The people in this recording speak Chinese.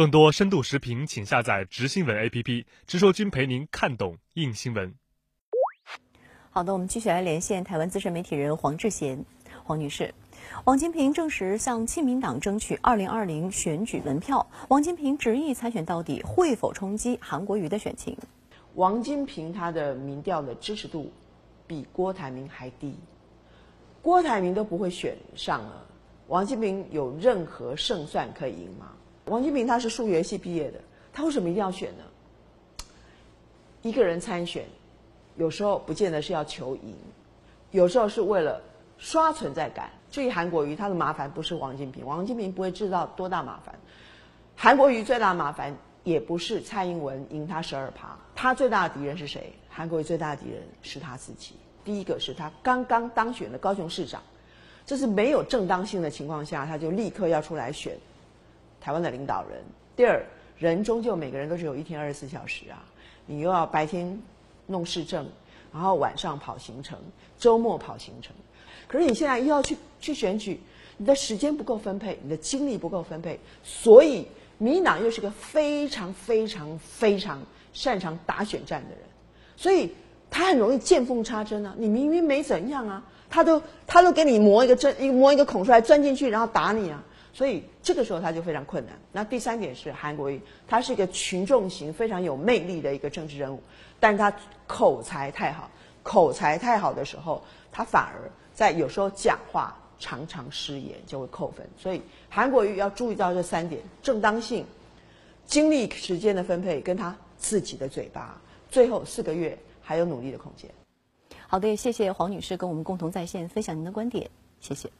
更多深度视频，请下载直新闻 APP，直说君陪您看懂硬新闻。好的，我们继续来连线台湾资深媒体人黄志贤，黄女士。王金平证实向亲民党争取2020选举门票。王金平执意参选到底，会否冲击韩国瑜的选情？王金平他的民调的支持度比郭台铭还低，郭台铭都不会选上了，王金平有任何胜算可以赢吗？王金平他是数学系毕业的，他为什么一定要选呢？一个人参选，有时候不见得是要求赢，有时候是为了刷存在感。至于韩国瑜，他的麻烦不是王金平，王金平不会制造多大麻烦。韩国瑜最大麻烦也不是蔡英文赢他十二趴，他最大的敌人是谁？韩国瑜最大的敌人是他自己。第一个是他刚刚当选的高雄市长，这是没有正当性的情况下，他就立刻要出来选台湾的领导人。第二，人终究每个人都只有一天二十四小时啊，你又要白天弄市政，然后晚上跑行程，周末跑行程。可是你现在又要去去选举，你的时间不够分配，你的精力不够分配，所以民党又是个非常非常非常擅长打选战的人，所以他很容易见缝插针啊！你明明没怎样啊，他都他都给你磨一个针，一磨一个孔出来，钻进去然后打你啊！所以这个时候他就非常困难。那第三点是韩国瑜，他是一个群众型、非常有魅力的一个政治人物，但是他口才太好，口才太好的时候，他反而。在有时候讲话常常失言就会扣分，所以韩国瑜要注意到这三点：正当性、精力时间的分配，跟他自己的嘴巴。最后四个月还有努力的空间。好的，谢谢黄女士跟我们共同在线分享您的观点，谢谢。